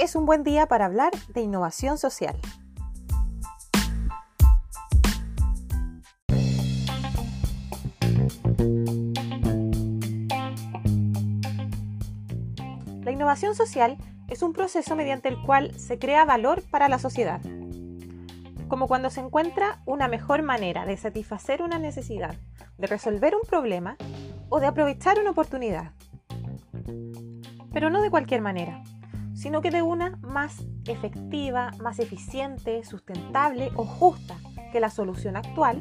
es un buen día para hablar de innovación social. La innovación social es un proceso mediante el cual se crea valor para la sociedad, como cuando se encuentra una mejor manera de satisfacer una necesidad, de resolver un problema o de aprovechar una oportunidad. Pero no de cualquier manera, sino que de una más efectiva, más eficiente, sustentable o justa que la solución actual,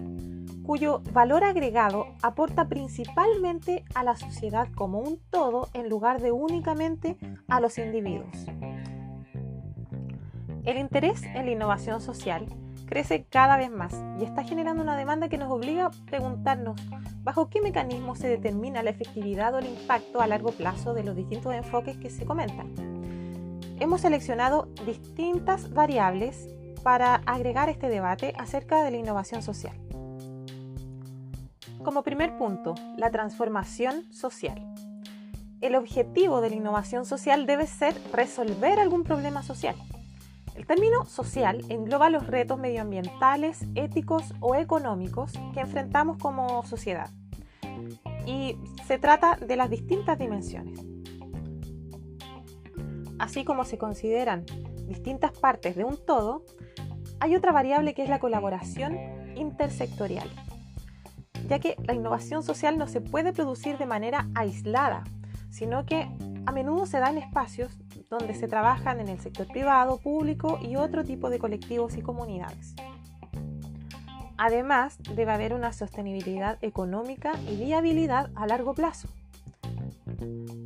cuyo valor agregado aporta principalmente a la sociedad como un todo en lugar de únicamente a los individuos. El interés en la innovación social crece cada vez más y está generando una demanda que nos obliga a preguntarnos bajo qué mecanismo se determina la efectividad o el impacto a largo plazo de los distintos enfoques que se comentan hemos seleccionado distintas variables para agregar este debate acerca de la innovación social. Como primer punto, la transformación social. El objetivo de la innovación social debe ser resolver algún problema social. El término social engloba los retos medioambientales, éticos o económicos que enfrentamos como sociedad. Y se trata de las distintas dimensiones así como se consideran distintas partes de un todo, hay otra variable que es la colaboración intersectorial, ya que la innovación social no se puede producir de manera aislada, sino que a menudo se da en espacios donde se trabajan en el sector privado, público y otro tipo de colectivos y comunidades. Además, debe haber una sostenibilidad económica y viabilidad a largo plazo,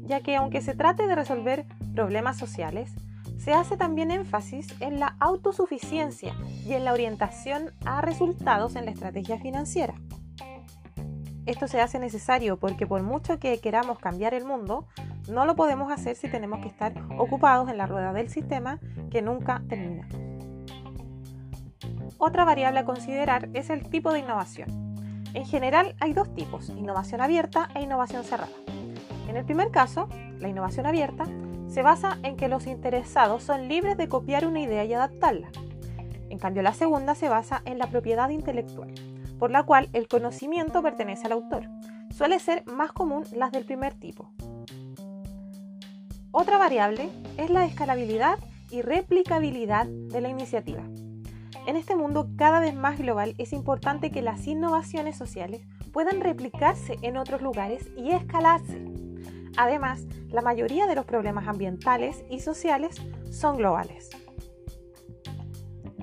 ya que aunque se trate de resolver problemas sociales, se hace también énfasis en la autosuficiencia y en la orientación a resultados en la estrategia financiera. Esto se hace necesario porque por mucho que queramos cambiar el mundo, no lo podemos hacer si tenemos que estar ocupados en la rueda del sistema que nunca termina. Otra variable a considerar es el tipo de innovación. En general hay dos tipos, innovación abierta e innovación cerrada. En el primer caso, la innovación abierta se basa en que los interesados son libres de copiar una idea y adaptarla. En cambio, la segunda se basa en la propiedad intelectual, por la cual el conocimiento pertenece al autor. Suele ser más común las del primer tipo. Otra variable es la escalabilidad y replicabilidad de la iniciativa. En este mundo cada vez más global es importante que las innovaciones sociales puedan replicarse en otros lugares y escalarse Además, la mayoría de los problemas ambientales y sociales son globales.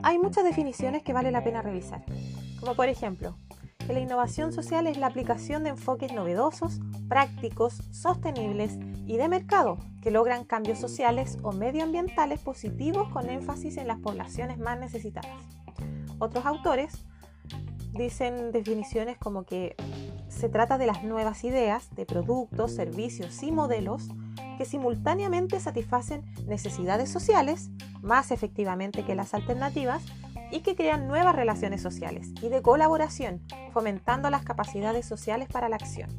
Hay muchas definiciones que vale la pena revisar, como por ejemplo, que la innovación social es la aplicación de enfoques novedosos, prácticos, sostenibles y de mercado que logran cambios sociales o medioambientales positivos con énfasis en las poblaciones más necesitadas. Otros autores dicen definiciones como que se trata de las nuevas ideas de productos, servicios y modelos que simultáneamente satisfacen necesidades sociales más efectivamente que las alternativas y que crean nuevas relaciones sociales y de colaboración, fomentando las capacidades sociales para la acción.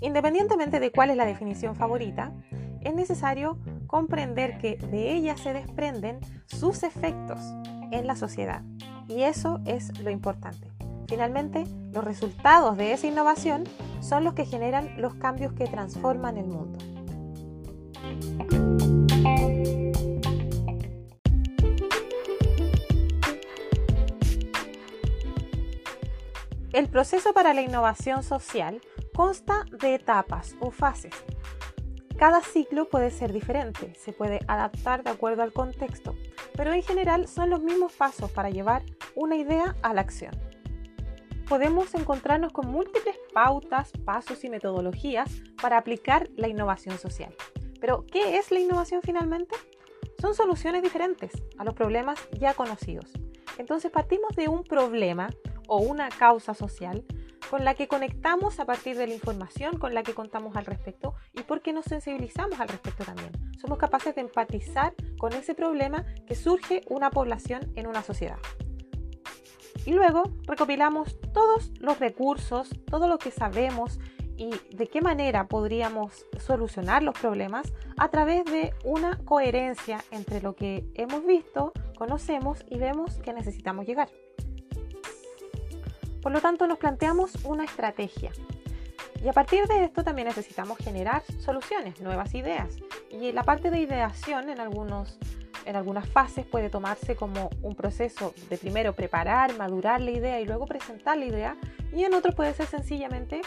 Independientemente de cuál es la definición favorita, es necesario comprender que de ella se desprenden sus efectos en la sociedad. Y eso es lo importante. Finalmente, los resultados de esa innovación son los que generan los cambios que transforman el mundo. El proceso para la innovación social consta de etapas o fases. Cada ciclo puede ser diferente, se puede adaptar de acuerdo al contexto, pero en general son los mismos pasos para llevar una idea a la acción podemos encontrarnos con múltiples pautas, pasos y metodologías para aplicar la innovación social. Pero, ¿qué es la innovación finalmente? Son soluciones diferentes a los problemas ya conocidos. Entonces partimos de un problema o una causa social con la que conectamos a partir de la información con la que contamos al respecto y porque nos sensibilizamos al respecto también. Somos capaces de empatizar con ese problema que surge una población en una sociedad. Y luego recopilamos todos los recursos, todo lo que sabemos y de qué manera podríamos solucionar los problemas a través de una coherencia entre lo que hemos visto, conocemos y vemos que necesitamos llegar. Por lo tanto, nos planteamos una estrategia. Y a partir de esto también necesitamos generar soluciones, nuevas ideas. Y la parte de ideación en, algunos, en algunas fases puede tomarse como un proceso de primero preparar, madurar la idea y luego presentar la idea. Y en otros puede ser sencillamente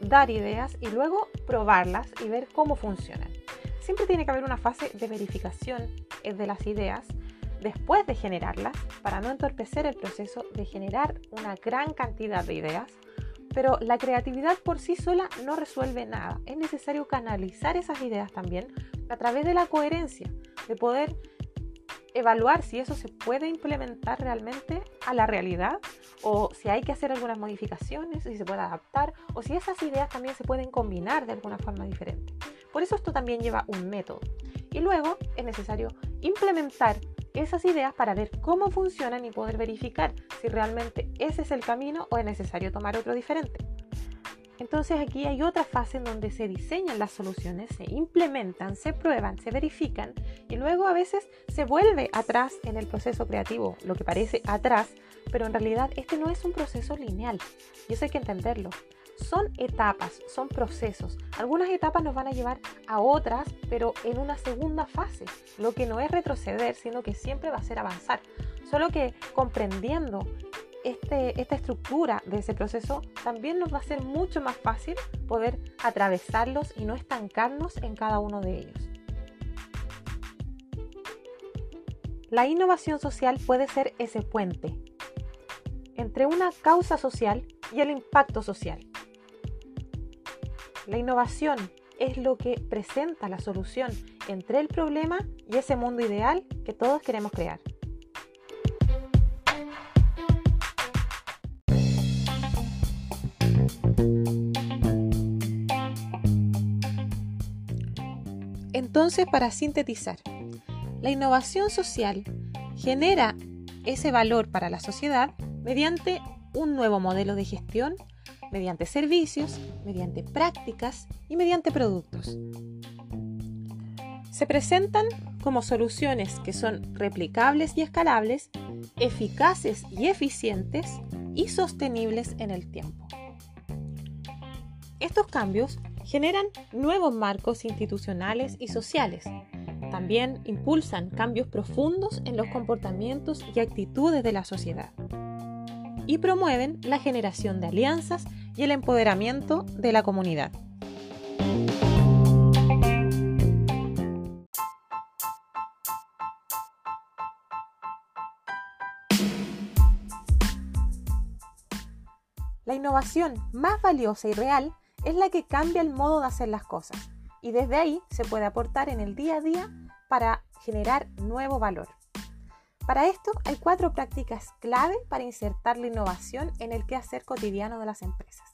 dar ideas y luego probarlas y ver cómo funcionan. Siempre tiene que haber una fase de verificación de las ideas después de generarlas para no entorpecer el proceso de generar una gran cantidad de ideas. Pero la creatividad por sí sola no resuelve nada. Es necesario canalizar esas ideas también a través de la coherencia, de poder evaluar si eso se puede implementar realmente a la realidad o si hay que hacer algunas modificaciones, si se puede adaptar o si esas ideas también se pueden combinar de alguna forma diferente. Por eso esto también lleva un método. Y luego es necesario implementar esas ideas para ver cómo funcionan y poder verificar si realmente ese es el camino o es necesario tomar otro diferente. Entonces aquí hay otra fase en donde se diseñan las soluciones, se implementan, se prueban, se verifican y luego a veces se vuelve atrás en el proceso creativo, lo que parece atrás, pero en realidad este no es un proceso lineal y eso hay que entenderlo. Son etapas, son procesos. Algunas etapas nos van a llevar a otras, pero en una segunda fase, lo que no es retroceder, sino que siempre va a ser avanzar. Solo que comprendiendo este, esta estructura de ese proceso también nos va a ser mucho más fácil poder atravesarlos y no estancarnos en cada uno de ellos. La innovación social puede ser ese puente entre una causa social y el impacto social. La innovación es lo que presenta la solución entre el problema y ese mundo ideal que todos queremos crear. Entonces, para sintetizar, la innovación social genera ese valor para la sociedad mediante un nuevo modelo de gestión, mediante servicios, mediante prácticas y mediante productos. Se presentan como soluciones que son replicables y escalables, eficaces y eficientes y sostenibles en el tiempo. Estos cambios generan nuevos marcos institucionales y sociales. También impulsan cambios profundos en los comportamientos y actitudes de la sociedad. Y promueven la generación de alianzas y el empoderamiento de la comunidad. La innovación más valiosa y real es la que cambia el modo de hacer las cosas y desde ahí se puede aportar en el día a día para generar nuevo valor. Para esto hay cuatro prácticas clave para insertar la innovación en el quehacer cotidiano de las empresas.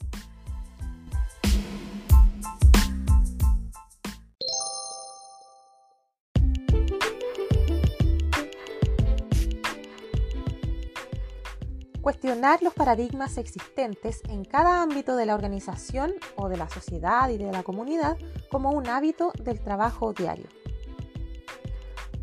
Cuestionar los paradigmas existentes en cada ámbito de la organización o de la sociedad y de la comunidad como un hábito del trabajo diario.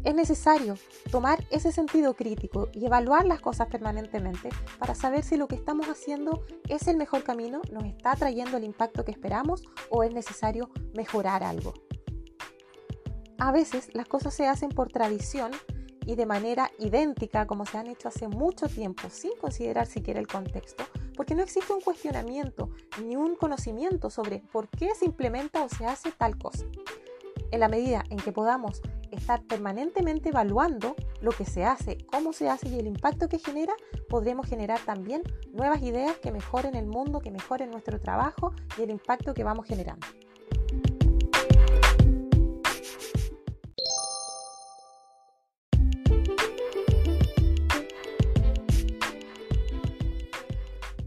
Es necesario tomar ese sentido crítico y evaluar las cosas permanentemente para saber si lo que estamos haciendo es el mejor camino, nos está trayendo el impacto que esperamos o es necesario mejorar algo. A veces las cosas se hacen por tradición y de manera idéntica como se han hecho hace mucho tiempo, sin considerar siquiera el contexto, porque no existe un cuestionamiento ni un conocimiento sobre por qué se implementa o se hace tal cosa. En la medida en que podamos estar permanentemente evaluando lo que se hace, cómo se hace y el impacto que genera, podremos generar también nuevas ideas que mejoren el mundo, que mejoren nuestro trabajo y el impacto que vamos generando.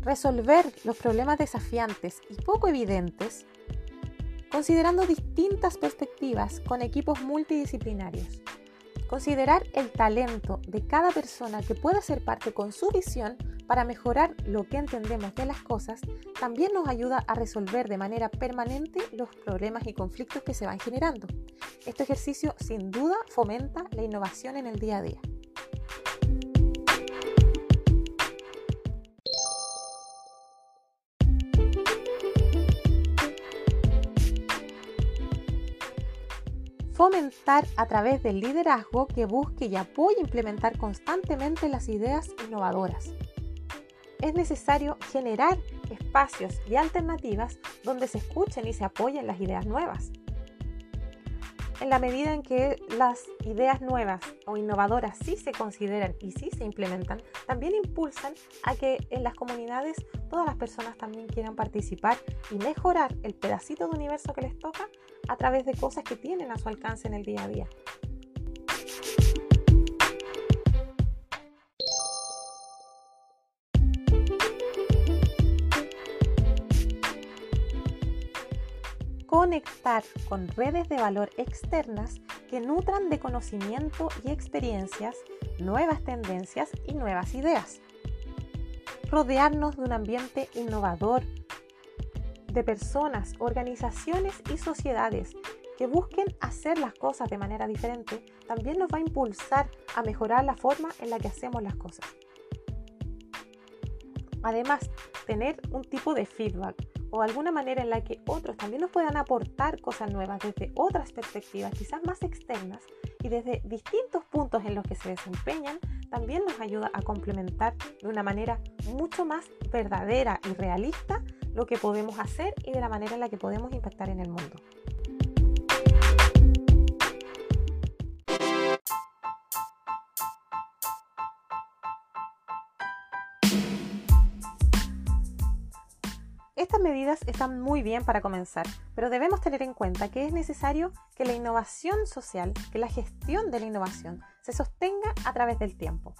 Resolver los problemas desafiantes y poco evidentes considerando distintas perspectivas con equipos multidisciplinarios. Considerar el talento de cada persona que pueda ser parte con su visión para mejorar lo que entendemos de las cosas, también nos ayuda a resolver de manera permanente los problemas y conflictos que se van generando. Este ejercicio sin duda fomenta la innovación en el día a día. Fomentar a través del liderazgo que busque y apoye implementar constantemente las ideas innovadoras. Es necesario generar espacios y alternativas donde se escuchen y se apoyen las ideas nuevas en la medida en que las ideas nuevas o innovadoras sí se consideran y sí se implementan, también impulsan a que en las comunidades todas las personas también quieran participar y mejorar el pedacito de universo que les toca a través de cosas que tienen a su alcance en el día a día. conectar con redes de valor externas que nutran de conocimiento y experiencias, nuevas tendencias y nuevas ideas. Rodearnos de un ambiente innovador, de personas, organizaciones y sociedades que busquen hacer las cosas de manera diferente, también nos va a impulsar a mejorar la forma en la que hacemos las cosas. Además, tener un tipo de feedback o alguna manera en la que otros también nos puedan aportar cosas nuevas desde otras perspectivas, quizás más externas, y desde distintos puntos en los que se desempeñan, también nos ayuda a complementar de una manera mucho más verdadera y realista lo que podemos hacer y de la manera en la que podemos impactar en el mundo. Estas medidas están muy bien para comenzar, pero debemos tener en cuenta que es necesario que la innovación social, que la gestión de la innovación se sostenga a través del tiempo.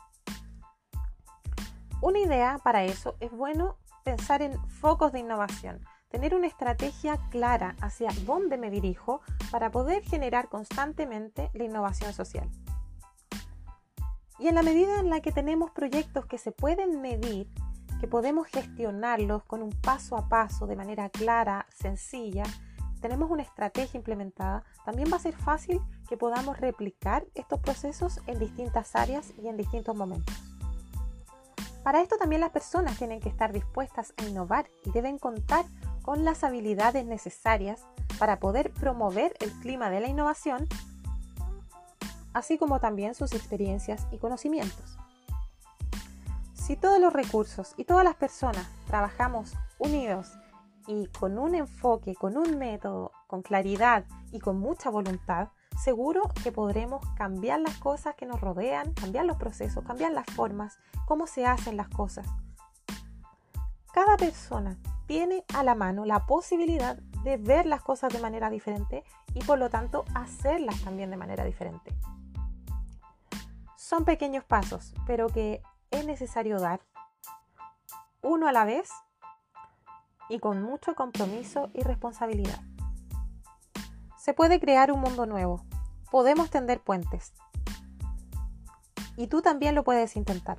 Una idea para eso es bueno pensar en focos de innovación, tener una estrategia clara hacia dónde me dirijo para poder generar constantemente la innovación social. Y en la medida en la que tenemos proyectos que se pueden medir que podemos gestionarlos con un paso a paso de manera clara, sencilla, tenemos una estrategia implementada, también va a ser fácil que podamos replicar estos procesos en distintas áreas y en distintos momentos. Para esto también las personas tienen que estar dispuestas a innovar y deben contar con las habilidades necesarias para poder promover el clima de la innovación, así como también sus experiencias y conocimientos. Si todos los recursos y todas las personas trabajamos unidos y con un enfoque, con un método, con claridad y con mucha voluntad, seguro que podremos cambiar las cosas que nos rodean, cambiar los procesos, cambiar las formas, cómo se hacen las cosas. Cada persona tiene a la mano la posibilidad de ver las cosas de manera diferente y por lo tanto hacerlas también de manera diferente. Son pequeños pasos, pero que es necesario dar uno a la vez y con mucho compromiso y responsabilidad. Se puede crear un mundo nuevo, podemos tender puentes y tú también lo puedes intentar.